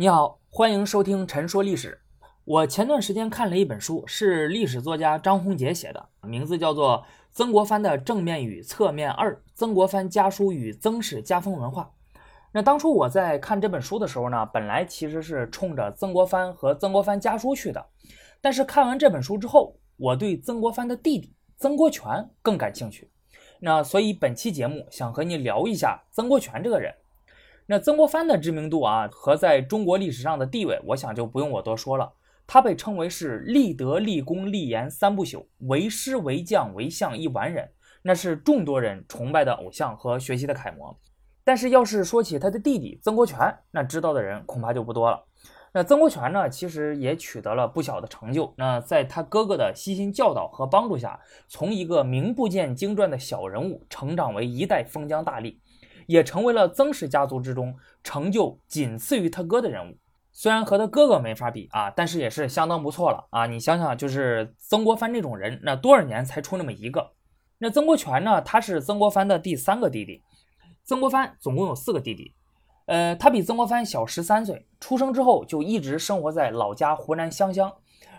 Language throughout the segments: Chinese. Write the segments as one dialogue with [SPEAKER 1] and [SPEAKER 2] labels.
[SPEAKER 1] 你好，欢迎收听《陈说历史》。我前段时间看了一本书，是历史作家张宏杰写的，名字叫做《曾国藩的正面与侧面二：曾国藩家书与曾氏家风文化》。那当初我在看这本书的时候呢，本来其实是冲着曾国藩和曾国藩家书去的，但是看完这本书之后，我对曾国藩的弟弟曾国荃更感兴趣。那所以本期节目想和你聊一下曾国荃这个人。那曾国藩的知名度啊和在中国历史上的地位，我想就不用我多说了。他被称为是立德、立功、立言三不朽，为师、为将、为相一完人，那是众多人崇拜的偶像和学习的楷模。但是要是说起他的弟弟曾国荃，那知道的人恐怕就不多了。那曾国荃呢，其实也取得了不小的成就。那在他哥哥的悉心教导和帮助下，从一个名不见经传的小人物，成长为一代封疆大吏。也成为了曾氏家族之中成就仅次于他哥的人物，虽然和他哥哥没法比啊，但是也是相当不错了啊！你想想，就是曾国藩这种人，那多少年才出那么一个？那曾国荃呢？他是曾国藩的第三个弟弟。曾国藩总共有四个弟弟，呃，他比曾国藩小十三岁，出生之后就一直生活在老家湖南湘乡，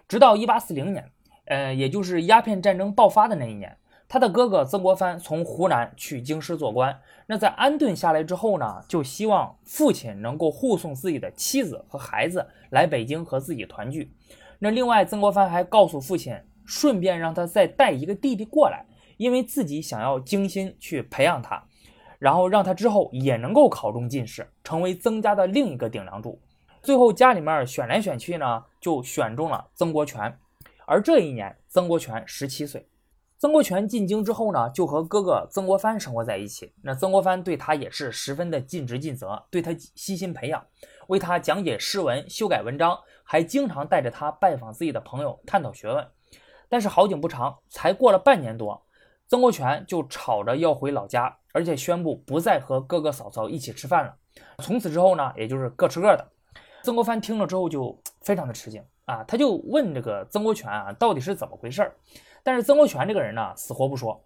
[SPEAKER 1] 直到一八四零年，呃，也就是鸦片战争爆发的那一年。他的哥哥曾国藩从湖南去京师做官，那在安顿下来之后呢，就希望父亲能够护送自己的妻子和孩子来北京和自己团聚。那另外，曾国藩还告诉父亲，顺便让他再带一个弟弟过来，因为自己想要精心去培养他，然后让他之后也能够考中进士，成为曾家的另一个顶梁柱。最后家里面选来选去呢，就选中了曾国荃，而这一年曾国荃十七岁。曾国荃进京之后呢，就和哥哥曾国藩生活在一起。那曾国藩对他也是十分的尽职尽责，对他悉心培养，为他讲解诗文、修改文章，还经常带着他拜访自己的朋友，探讨学问。但是好景不长，才过了半年多，曾国荃就吵着要回老家，而且宣布不再和哥哥嫂嫂一起吃饭了。从此之后呢，也就是各吃各的。曾国藩听了之后就非常的吃惊啊，他就问这个曾国荃啊，到底是怎么回事儿？但是曾国荃这个人呢，死活不说，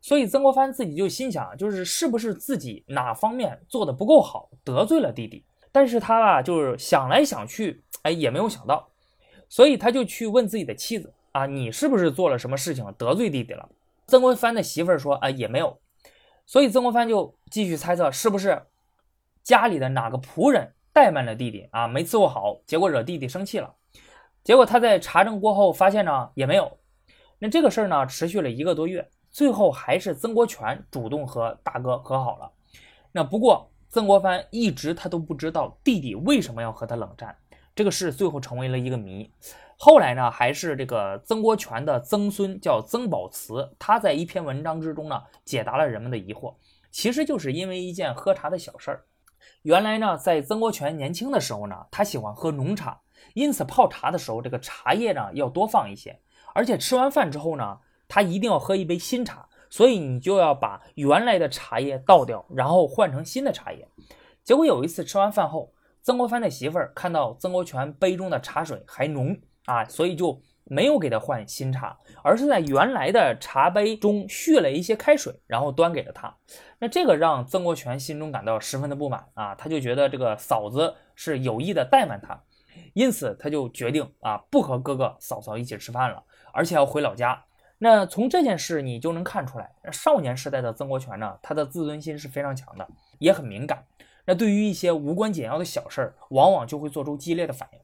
[SPEAKER 1] 所以曾国藩自己就心想，就是是不是自己哪方面做的不够好，得罪了弟弟。但是他吧，就是想来想去，哎，也没有想到，所以他就去问自己的妻子啊，你是不是做了什么事情得罪弟弟了？曾国藩的媳妇儿说，啊，也没有。所以曾国藩就继续猜测，是不是家里的哪个仆人怠慢了弟弟啊，没伺候好，结果惹弟弟生气了。结果他在查证过后发现呢，也没有。那这个事儿呢，持续了一个多月，最后还是曾国荃主动和大哥和好了。那不过曾国藩一直他都不知道弟弟为什么要和他冷战，这个事最后成为了一个谜。后来呢，还是这个曾国荃的曾孙叫曾宝慈，他在一篇文章之中呢，解答了人们的疑惑。其实就是因为一件喝茶的小事儿。原来呢，在曾国荃年轻的时候呢，他喜欢喝浓茶，因此泡茶的时候，这个茶叶呢要多放一些。而且吃完饭之后呢，他一定要喝一杯新茶，所以你就要把原来的茶叶倒掉，然后换成新的茶叶。结果有一次吃完饭后，曾国藩的媳妇儿看到曾国荃杯中的茶水还浓啊，所以就没有给他换新茶，而是在原来的茶杯中续了一些开水，然后端给了他。那这个让曾国荃心中感到十分的不满啊，他就觉得这个嫂子是有意的怠慢他，因此他就决定啊，不和哥哥嫂嫂一起吃饭了。而且要回老家，那从这件事你就能看出来，少年时代的曾国荃呢，他的自尊心是非常强的，也很敏感。那对于一些无关紧要的小事儿，往往就会做出激烈的反应。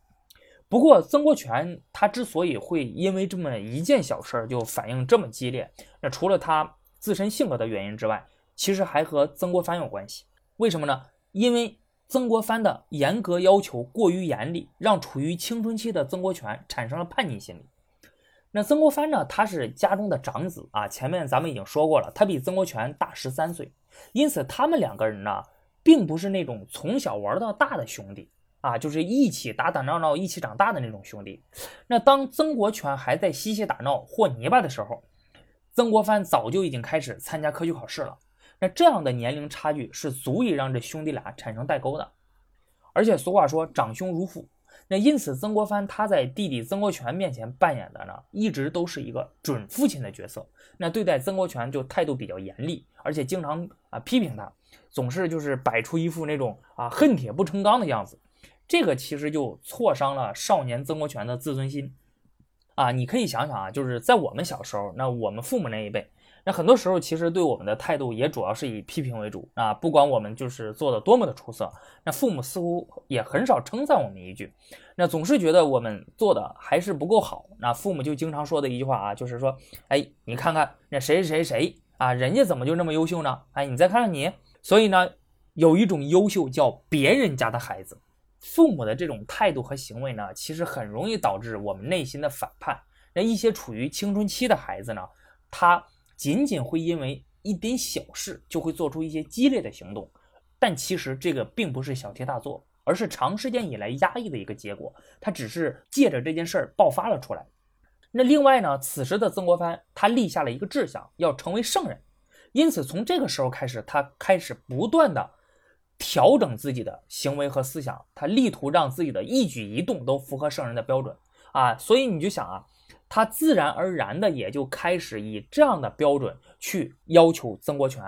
[SPEAKER 1] 不过，曾国荃他之所以会因为这么一件小事儿就反应这么激烈，那除了他自身性格的原因之外，其实还和曾国藩有关系。为什么呢？因为曾国藩的严格要求过于严厉，让处于青春期的曾国荃产生了叛逆心理。那曾国藩呢？他是家中的长子啊。前面咱们已经说过了，他比曾国荃大十三岁，因此他们两个人呢，并不是那种从小玩到大的兄弟啊，就是一起打打闹闹、一起长大的那种兄弟。那当曾国荃还在嬉戏打闹、和泥巴的时候，曾国藩早就已经开始参加科举考试了。那这样的年龄差距是足以让这兄弟俩产生代沟的。而且俗话说，长兄如父。那因此，曾国藩他在弟弟曾国荃面前扮演的呢，一直都是一个准父亲的角色。那对待曾国荃就态度比较严厉，而且经常啊批评他，总是就是摆出一副那种啊恨铁不成钢的样子。这个其实就挫伤了少年曾国荃的自尊心。啊，你可以想想啊，就是在我们小时候，那我们父母那一辈，那很多时候其实对我们的态度也主要是以批评为主啊。不管我们就是做的多么的出色，那父母似乎也很少称赞我们一句，那总是觉得我们做的还是不够好。那父母就经常说的一句话啊，就是说，哎，你看看那谁谁谁啊，人家怎么就那么优秀呢？哎，你再看看你。所以呢，有一种优秀叫别人家的孩子。父母的这种态度和行为呢，其实很容易导致我们内心的反叛。那一些处于青春期的孩子呢，他仅仅会因为一点小事就会做出一些激烈的行动，但其实这个并不是小题大做，而是长时间以来压抑的一个结果。他只是借着这件事儿爆发了出来。那另外呢，此时的曾国藩他立下了一个志向，要成为圣人，因此从这个时候开始，他开始不断的。调整自己的行为和思想，他力图让自己的一举一动都符合圣人的标准啊，所以你就想啊，他自然而然的也就开始以这样的标准去要求曾国荃，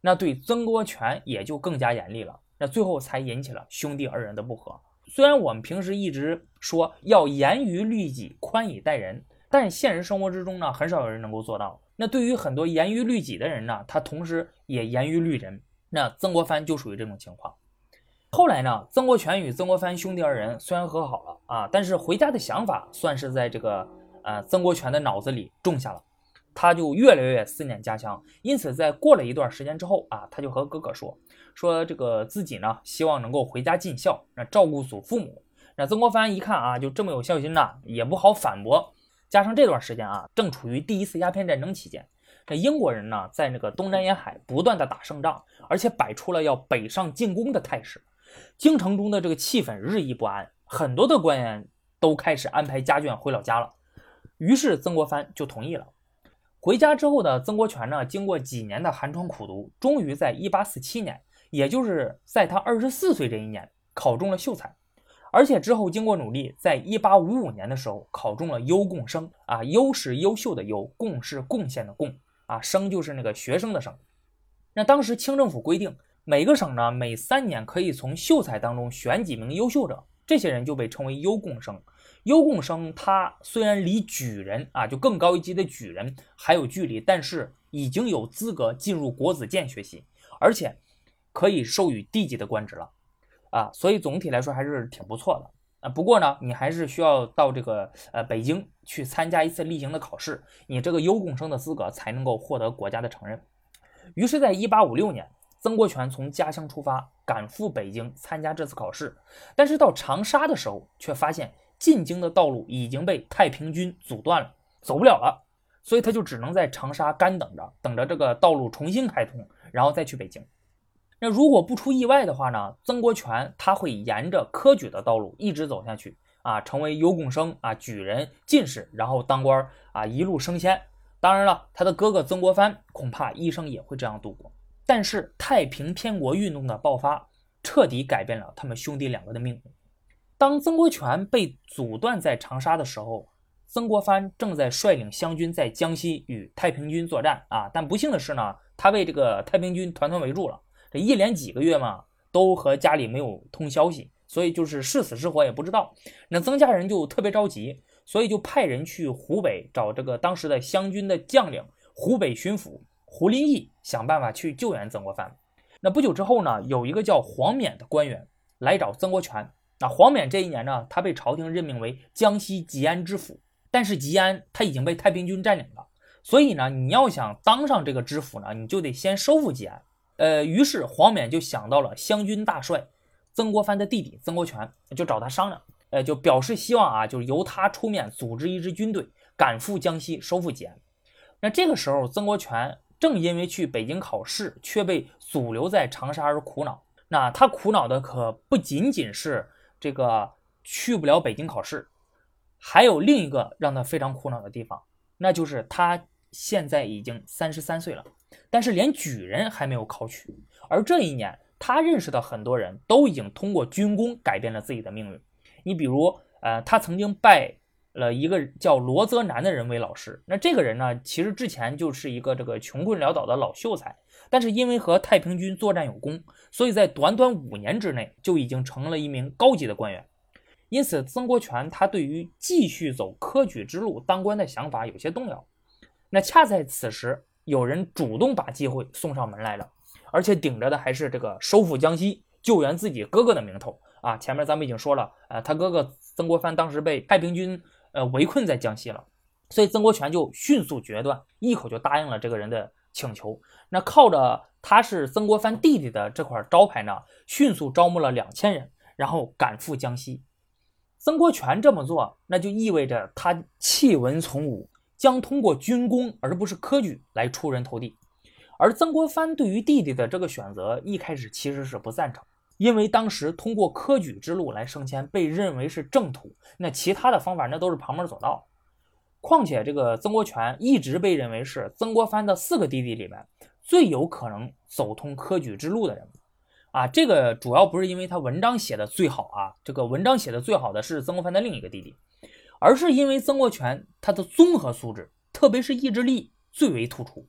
[SPEAKER 1] 那对曾国荃也就更加严厉了，那最后才引起了兄弟二人的不和。虽然我们平时一直说要严于律己，宽以待人，但现实生活之中呢，很少有人能够做到。那对于很多严于律己的人呢，他同时也严于律人。那曾国藩就属于这种情况。后来呢，曾国荃与曾国藩兄弟二人虽然和好了啊，但是回家的想法算是在这个呃曾国荃的脑子里种下了，他就越来越思念家乡。因此，在过了一段时间之后啊，他就和哥哥说说这个自己呢希望能够回家尽孝，那照顾祖父母。那曾国藩一看啊，就这么有孝心呐，也不好反驳。加上这段时间啊，正处于第一次鸦片战争期间。这英国人呢，在那个东南沿海不断的打胜仗，而且摆出了要北上进攻的态势，京城中的这个气氛日益不安，很多的官员都开始安排家眷回老家了。于是曾国藩就同意了。回家之后的曾国荃呢，经过几年的寒窗苦读，终于在1847年，也就是在他二十四岁这一年，考中了秀才，而且之后经过努力，在1855年的时候考中了优贡生啊，优是优秀的优，贡是贡献的贡。啊，生就是那个学生的生。那当时清政府规定，每个省呢每三年可以从秀才当中选几名优秀者，这些人就被称为优贡生。优贡生他虽然离举人啊，就更高一级的举人还有距离，但是已经有资格进入国子监学习，而且可以授予地级的官职了。啊，所以总体来说还是挺不错的。啊，不过呢，你还是需要到这个呃北京去参加一次例行的考试，你这个优贡生的资格才能够获得国家的承认。于是，在一八五六年，曾国荃从家乡出发，赶赴北京参加这次考试。但是到长沙的时候，却发现进京的道路已经被太平军阻断了，走不了了。所以他就只能在长沙干等着，等着这个道路重新开通，然后再去北京。那如果不出意外的话呢？曾国荃他会沿着科举的道路一直走下去啊，成为优贡生啊、举人、进士，然后当官啊，一路升迁。当然了，他的哥哥曾国藩恐怕一生也会这样度过。但是太平天国运动的爆发，彻底改变了他们兄弟两个的命运。当曾国荃被阻断在长沙的时候，曾国藩正在率领湘军在江西与太平军作战啊。但不幸的是呢，他被这个太平军团团围住了。这一连几个月嘛，都和家里没有通消息，所以就是是死是活也不知道。那曾家人就特别着急，所以就派人去湖北找这个当时的湘军的将领、湖北巡抚胡林翼，想办法去救援曾国藩。那不久之后呢，有一个叫黄冕的官员来找曾国荃。那黄冕这一年呢，他被朝廷任命为江西吉安知府，但是吉安他已经被太平军占领了，所以呢，你要想当上这个知府呢，你就得先收复吉安。呃，于是黄冕就想到了湘军大帅曾国藩的弟弟曾国荃，就找他商量，呃，就表示希望啊，就是由他出面组织一支军队赶赴江西收复吉安。那这个时候，曾国荃正因为去北京考试却被阻留在长沙而苦恼。那他苦恼的可不仅仅是这个去不了北京考试，还有另一个让他非常苦恼的地方，那就是他现在已经三十三岁了。但是连举人还没有考取，而这一年他认识的很多人都已经通过军功改变了自己的命运。你比如，呃，他曾经拜了一个叫罗泽南的人为老师。那这个人呢，其实之前就是一个这个穷困潦倒的老秀才，但是因为和太平军作战有功，所以在短短五年之内就已经成了一名高级的官员。因此，曾国荃他对于继续走科举之路当官的想法有些动摇。那恰在此时，有人主动把机会送上门来了，而且顶着的还是这个收复江西、救援自己哥哥的名头啊！前面咱们已经说了，呃，他哥哥曾国藩当时被太平军呃围困在江西了，所以曾国荃就迅速决断，一口就答应了这个人的请求。那靠着他是曾国藩弟弟的这块招牌呢，迅速招募了两千人，然后赶赴江西。曾国荃这么做，那就意味着他弃文从武，将通过军功而不是科举来出人头地。而曾国藩对于弟弟的这个选择，一开始其实是不赞成，因为当时通过科举之路来升迁被认为是正途，那其他的方法那都是旁门左道。况且这个曾国荃一直被认为是曾国藩的四个弟弟里面最有可能走通科举之路的人。啊，这个主要不是因为他文章写的最好啊，这个文章写的最好的是曾国藩的另一个弟弟，而是因为曾国荃他的综合素质，特别是意志力最为突出。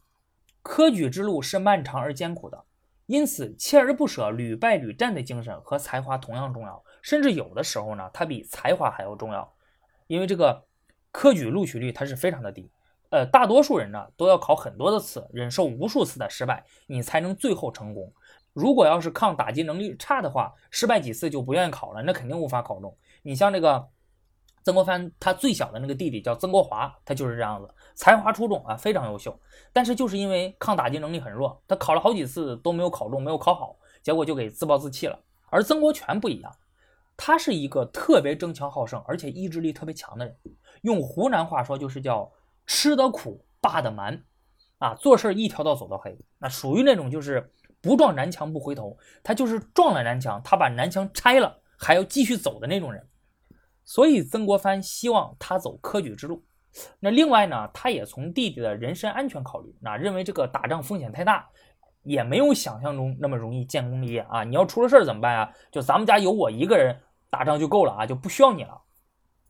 [SPEAKER 1] 科举之路是漫长而艰苦的，因此锲而不舍、屡败屡战的精神和才华同样重要，甚至有的时候呢，它比才华还要重要。因为这个科举录取率它是非常的低，呃，大多数人呢都要考很多的次，忍受无数次的失败，你才能最后成功。如果要是抗打击能力差的话，失败几次就不愿意考了，那肯定无法考中。你像这个曾国藩，他最小的那个弟弟叫曾国华，他就是这样子，才华出众啊，非常优秀。但是就是因为抗打击能力很弱，他考了好几次都没有考中，没有考好，结果就给自暴自弃了。而曾国荃不一样，他是一个特别争强好胜，而且意志力特别强的人。用湖南话说就是叫吃得苦，霸得蛮啊，做事一条道走到黑，那属于那种就是。不撞南墙不回头，他就是撞了南墙，他把南墙拆了还要继续走的那种人。所以曾国藩希望他走科举之路。那另外呢，他也从弟弟的人身安全考虑，那认为这个打仗风险太大，也没有想象中那么容易建功立业啊。你要出了事儿怎么办啊？就咱们家有我一个人打仗就够了啊，就不需要你了。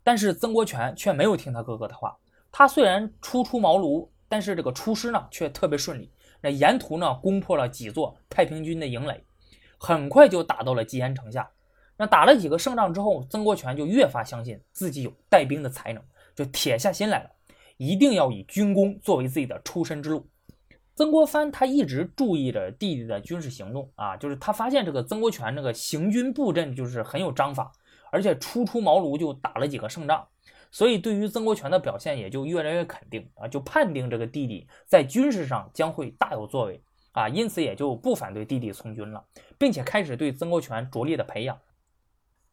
[SPEAKER 1] 但是曾国荃却没有听他哥哥的话，他虽然初出茅庐，但是这个出师呢却特别顺利。那沿途呢，攻破了几座太平军的营垒，很快就打到了吉安城下。那打了几个胜仗之后，曾国荃就越发相信自己有带兵的才能，就铁下心来了，一定要以军功作为自己的出身之路。曾国藩他一直注意着弟弟的军事行动啊，就是他发现这个曾国荃这个行军布阵就是很有章法，而且初出茅庐就打了几个胜仗。所以，对于曾国荃的表现也就越来越肯定啊，就判定这个弟弟在军事上将会大有作为啊，因此也就不反对弟弟从军了，并且开始对曾国荃着力的培养，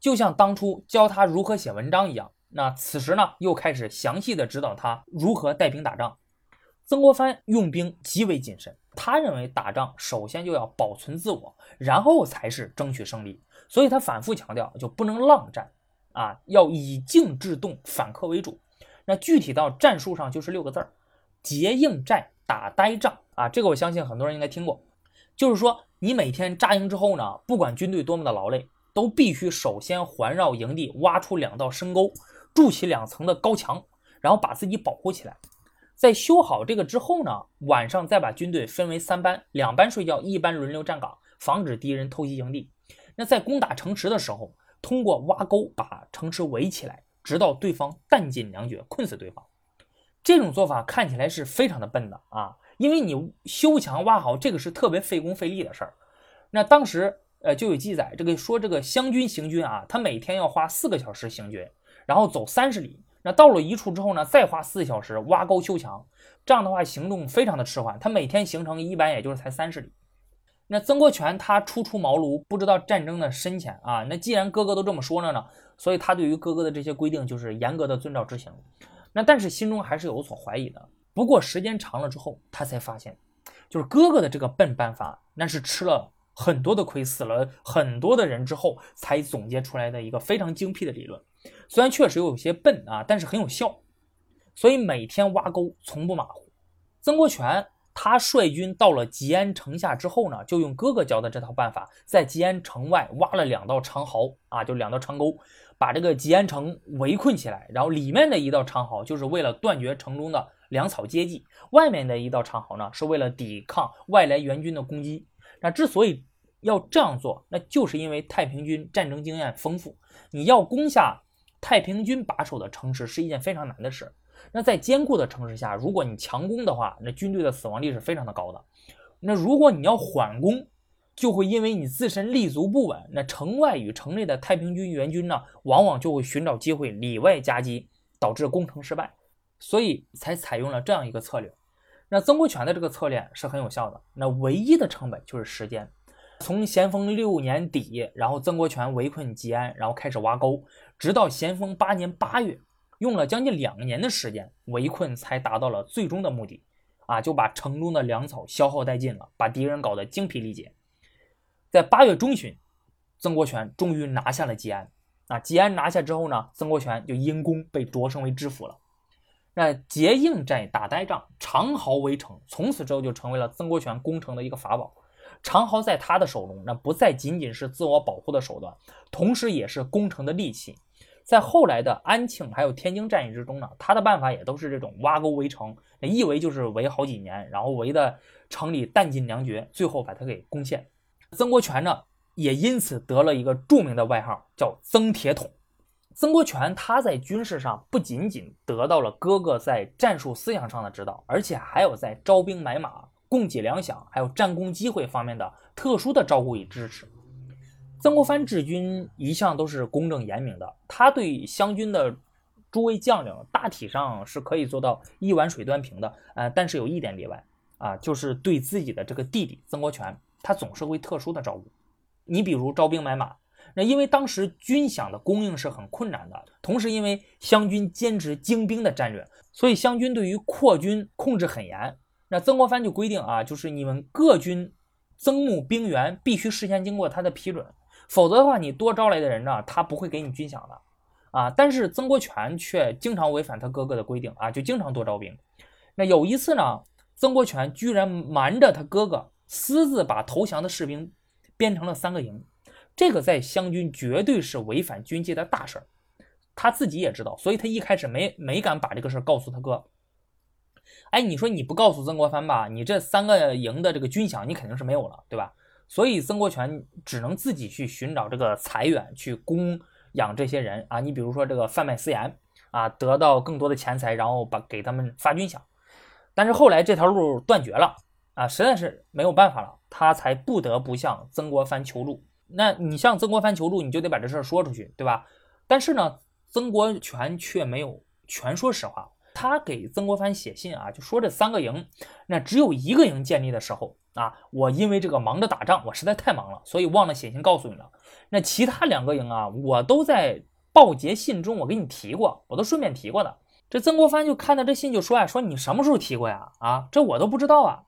[SPEAKER 1] 就像当初教他如何写文章一样。那此时呢，又开始详细的指导他如何带兵打仗。曾国藩用兵极为谨慎，他认为打仗首先就要保存自我，然后才是争取胜利，所以他反复强调，就不能浪战。啊，要以静制动，反客为主。那具体到战术上就是六个字儿：结硬寨，打呆仗。啊，这个我相信很多人应该听过。就是说，你每天扎营之后呢，不管军队多么的劳累，都必须首先环绕营地挖出两道深沟，筑起两层的高墙，然后把自己保护起来。在修好这个之后呢，晚上再把军队分为三班，两班睡觉，一班轮流站岗，防止敌人偷袭营地。那在攻打城池的时候，通过挖沟把城池围起来，直到对方弹尽粮绝，困死对方。这种做法看起来是非常的笨的啊，因为你修墙挖好，这个是特别费工费力的事儿。那当时呃就有记载，这个说这个湘军行军啊，他每天要花四个小时行军，然后走三十里。那到了一处之后呢，再花四小时挖沟修墙，这样的话行动非常的迟缓，他每天行程一般也就是才三十里。那曾国荃他初出茅庐，不知道战争的深浅啊。那既然哥哥都这么说了呢，所以他对于哥哥的这些规定就是严格的遵照执行。那但是心中还是有所怀疑的。不过时间长了之后，他才发现，就是哥哥的这个笨办法，那是吃了很多的亏，死了很多的人之后才总结出来的一个非常精辟的理论。虽然确实有些笨啊，但是很有效。所以每天挖沟从不马虎。曾国荃。他率军到了吉安城下之后呢，就用哥哥教的这套办法，在吉安城外挖了两道长壕啊，就两道长沟，把这个吉安城围困起来。然后里面的一道长壕就是为了断绝城中的粮草接济，外面的一道长壕呢是为了抵抗外来援军的攻击。那之所以要这样做，那就是因为太平军战争经验丰富，你要攻下太平军把守的城池是一件非常难的事。那在坚固的城市下，如果你强攻的话，那军队的死亡率是非常的高的。那如果你要缓攻，就会因为你自身立足不稳，那城外与城内的太平军援军呢，往往就会寻找机会里外夹击，导致攻城失败。所以才采用了这样一个策略。那曾国荃的这个策略是很有效的。那唯一的成本就是时间。从咸丰六年底，然后曾国荃围困吉安，然后开始挖沟，直到咸丰八年八月。用了将近两年的时间，围困才达到了最终的目的，啊，就把城中的粮草消耗殆尽了，把敌人搞得精疲力竭。在八月中旬，曾国荃终于拿下了吉安。啊，吉安拿下之后呢，曾国荃就因功被擢升为知府了。那结硬寨打呆仗，长壕围城，从此之后就成为了曾国荃攻城的一个法宝。长壕在他的手中，那不再仅仅是自我保护的手段，同时也是攻城的利器。在后来的安庆还有天津战役之中呢，他的办法也都是这种挖沟围城，一围就是围好几年，然后围的城里弹尽粮绝，最后把他给攻陷。曾国荃呢，也因此得了一个著名的外号，叫曾铁桶。曾国荃他在军事上不仅仅得到了哥哥在战术思想上的指导，而且还有在招兵买马、供给粮饷还有战功机会方面的特殊的照顾与支持。曾国藩治军一向都是公正严明的，他对湘军的诸位将领大体上是可以做到一碗水端平的，呃，但是有一点例外啊，就是对自己的这个弟弟曾国荃，他总是会特殊的照顾。你比如招兵买马，那因为当时军饷的供应是很困难的，同时因为湘军坚持精兵的战略，所以湘军对于扩军控制很严。那曾国藩就规定啊，就是你们各军增募兵员必须事先经过他的批准。否则的话，你多招来的人呢，他不会给你军饷的，啊！但是曾国荃却经常违反他哥哥的规定啊，就经常多招兵。那有一次呢，曾国荃居然瞒着他哥哥，私自把投降的士兵编成了三个营，这个在湘军绝对是违反军纪的大事儿，他自己也知道，所以他一开始没没敢把这个事儿告诉他哥。哎，你说你不告诉曾国藩吧，你这三个营的这个军饷你肯定是没有了，对吧？所以曾国荃只能自己去寻找这个财源去供养这些人啊，你比如说这个贩卖私盐啊，得到更多的钱财，然后把给他们发军饷。但是后来这条路断绝了啊，实在是没有办法了，他才不得不向曾国藩求助。那你向曾国藩求助，你就得把这事儿说出去，对吧？但是呢，曾国荃却没有全说实话。他给曾国藩写信啊，就说这三个营，那只有一个营建立的时候啊，我因为这个忙着打仗，我实在太忙了，所以忘了写信告诉你了。那其他两个营啊，我都在报捷信中我给你提过，我都顺便提过的。这曾国藩就看到这信就说呀，说你什么时候提过呀？啊，这我都不知道啊。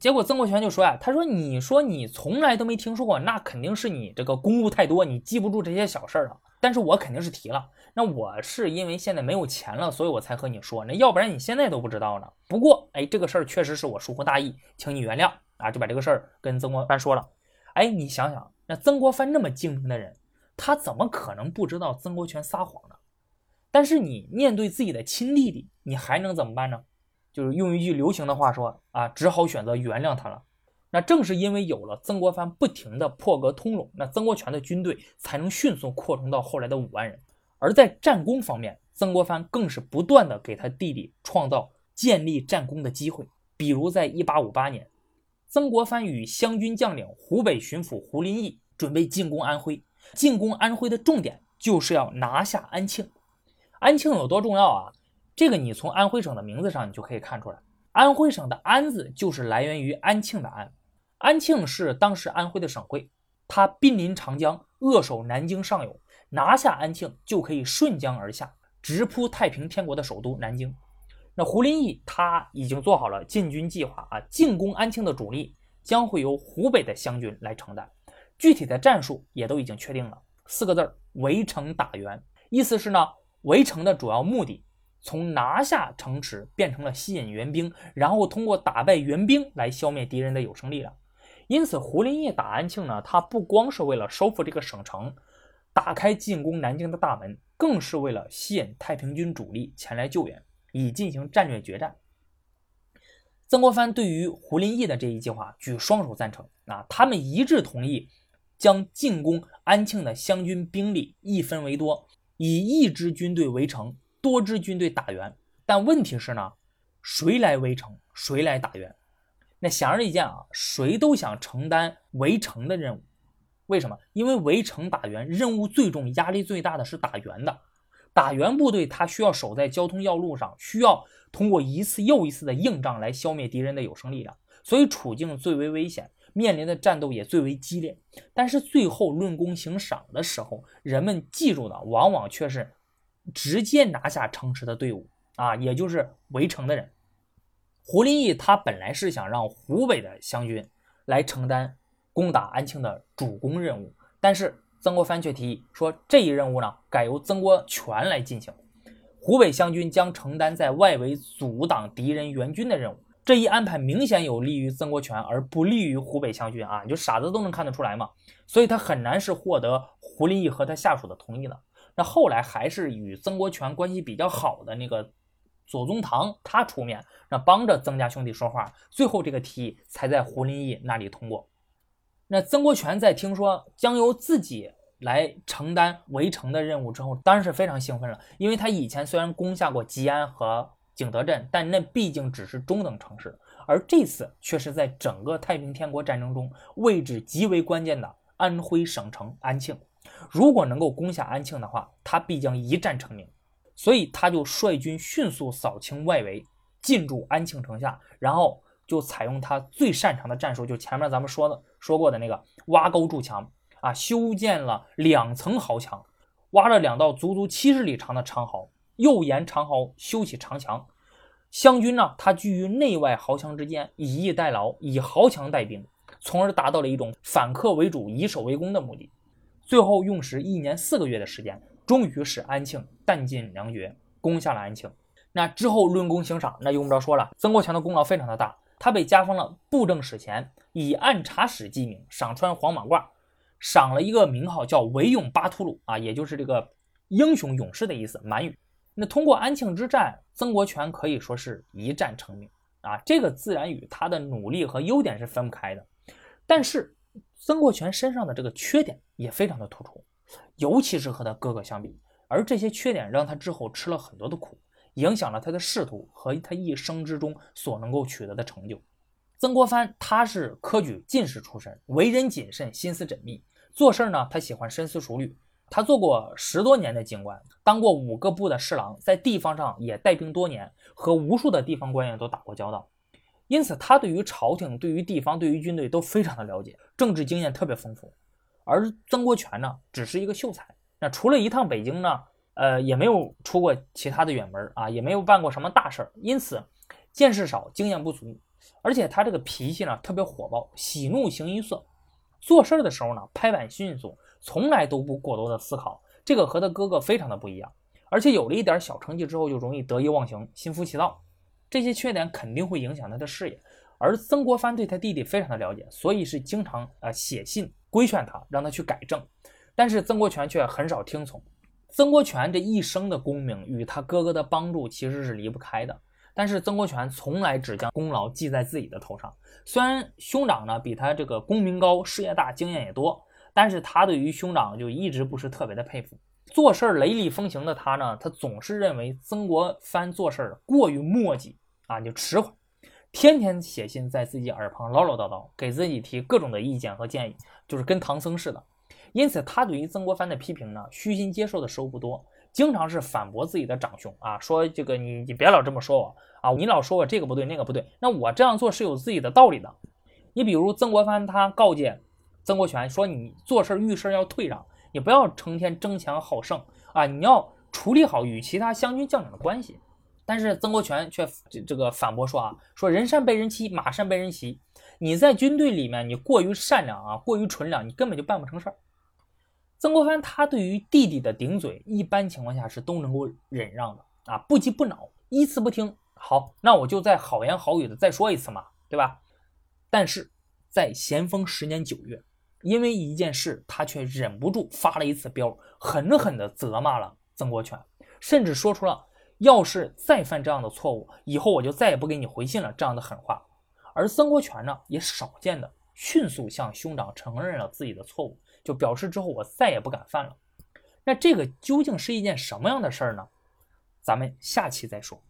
[SPEAKER 1] 结果曾国荃就说呀，他说你说你从来都没听说过，那肯定是你这个公务太多，你记不住这些小事儿了。但是我肯定是提了，那我是因为现在没有钱了，所以我才和你说，那要不然你现在都不知道呢。不过，哎，这个事儿确实是我疏忽大意，请你原谅啊，就把这个事儿跟曾国藩说了。哎，你想想，那曾国藩那么精明的人，他怎么可能不知道曾国荃撒谎呢？但是你面对自己的亲弟弟，你还能怎么办呢？就是用一句流行的话说啊，只好选择原谅他了。那正是因为有了曾国藩不停的破格通融，那曾国荃的军队才能迅速扩充到后来的五万人。而在战功方面，曾国藩更是不断的给他弟弟创造建立战功的机会。比如在1858年，曾国藩与湘军将领湖北巡抚胡林翼准备进攻安徽。进攻安徽的重点就是要拿下安庆。安庆有多重要啊？这个你从安徽省的名字上你就可以看出来。安徽省的安字就是来源于安庆的安。安庆是当时安徽的省会，它濒临长江，扼守南京上游，拿下安庆就可以顺江而下，直扑太平天国的首都南京。那胡林翼他已经做好了进军计划啊，进攻安庆的主力将会由湖北的湘军来承担，具体的战术也都已经确定了，四个字儿：围城打援。意思是呢，围城的主要目的从拿下城池变成了吸引援兵，然后通过打败援兵来消灭敌人的有生力量。因此，胡林翼打安庆呢，他不光是为了收复这个省城，打开进攻南京的大门，更是为了吸引太平军主力前来救援，以进行战略决战。曾国藩对于胡林翼的这一计划举双手赞成啊，他们一致同意将进攻安庆的湘军兵力一分为多，以一支军队围城，多支军队打援。但问题是呢，谁来围城，谁来打援？那显而易见啊，谁都想承担围城的任务。为什么？因为围城打援任务最重、压力最大的是打援的。打援部队他需要守在交通要路上，需要通过一次又一次的硬仗来消灭敌人的有生力量，所以处境最为危险，面临的战斗也最为激烈。但是最后论功行赏的时候，人们记住的往往却是直接拿下城池的队伍啊，也就是围城的人。胡林翼他本来是想让湖北的湘军来承担攻打安庆的主攻任务，但是曾国藩却提议说，这一任务呢改由曾国荃来进行，湖北湘军将承担在外围阻挡敌人援军的任务。这一安排明显有利于曾国荃，而不利于湖北湘军啊！就傻子都能看得出来嘛，所以他很难是获得胡林翼和他下属的同意的。那后来还是与曾国荃关系比较好的那个。左宗棠他出面，那帮着曾家兄弟说话，最后这个提议才在胡林翼那里通过。那曾国荃在听说将由自己来承担围城的任务之后，当然是非常兴奋了，因为他以前虽然攻下过吉安和景德镇，但那毕竟只是中等城市，而这次却是在整个太平天国战争中位置极为关键的安徽省城安庆。如果能够攻下安庆的话，他必将一战成名。所以他就率军迅速扫清外围，进驻安庆城下，然后就采用他最擅长的战术，就前面咱们说的说过的那个挖沟筑墙啊，修建了两层壕墙，挖了两道足足七十里长的长壕，又沿长壕修起长墙。湘军呢，他居于内外壕墙之间，以逸待劳，以壕墙带兵，从而达到了一种反客为主、以守为攻的目的。最后用时一年四个月的时间。终于使安庆弹尽粮绝，攻下了安庆。那之后论功行赏，那用不着说了，曾国强的功劳非常的大。他被加封了布政使前，以按察使记名，赏穿黄马褂，赏了一个名号叫伟勇巴图鲁啊，也就是这个英雄勇士的意思，满语。那通过安庆之战，曾国荃可以说是一战成名啊，这个自然与他的努力和优点是分不开的。但是曾国荃身上的这个缺点也非常的突出。尤其是和他哥哥相比，而这些缺点让他之后吃了很多的苦，影响了他的仕途和他一生之中所能够取得的成就。曾国藩他是科举进士出身，为人谨慎，心思缜密，做事呢他喜欢深思熟虑。他做过十多年的京官，当过五个部的侍郎，在地方上也带兵多年，和无数的地方官员都打过交道，因此他对于朝廷、对于地方、对于军队都非常的了解，政治经验特别丰富。而曾国荃呢，只是一个秀才。那除了一趟北京呢，呃，也没有出过其他的远门啊，也没有办过什么大事儿，因此见识少，经验不足。而且他这个脾气呢，特别火爆，喜怒形于色。做事的时候呢，拍板迅速，从来都不过多的思考。这个和他哥哥非常的不一样。而且有了一点小成绩之后，就容易得意忘形，心浮气躁。这些缺点肯定会影响他的事业。而曾国藩对他弟弟非常的了解，所以是经常呃写信。规劝他，让他去改正，但是曾国荃却很少听从。曾国荃这一生的功名与他哥哥的帮助其实是离不开的，但是曾国荃从来只将功劳记在自己的头上。虽然兄长呢比他这个功名高、事业大、经验也多，但是他对于兄长就一直不是特别的佩服。做事雷厉风行的他呢，他总是认为曾国藩做事过于磨叽啊，就迟缓。天天写信在自己耳旁唠唠叨叨，给自己提各种的意见和建议，就是跟唐僧似的。因此，他对于曾国藩的批评呢，虚心接受的时候不多，经常是反驳自己的长兄啊，说这个你你别老这么说我啊，你老说我这个不对那个不对，那我这样做是有自己的道理的。你比如曾国藩他告诫曾国荃说，你做事遇事要退让，你不要成天争强好胜啊，你要处理好与其他湘军将领的关系。但是曾国荃却这这个反驳说啊，说人善被人欺，马善被人骑。你在军队里面，你过于善良啊，过于纯良，你根本就办不成事儿。曾国藩他对于弟弟的顶嘴，一般情况下是都能够忍让的啊，不急不恼，一次不听。好，那我就再好言好语的再说一次嘛，对吧？但是在咸丰十年九月，因为一件事，他却忍不住发了一次飙，狠狠地责骂了曾国荃，甚至说出了“要是再犯这样的错误，以后我就再也不给你回信了”这样的狠话。而曾国荃呢，也少见的迅速向兄长承认了自己的错误，就表示之后我再也不敢犯了。那这个究竟是一件什么样的事儿呢？咱们下期再说。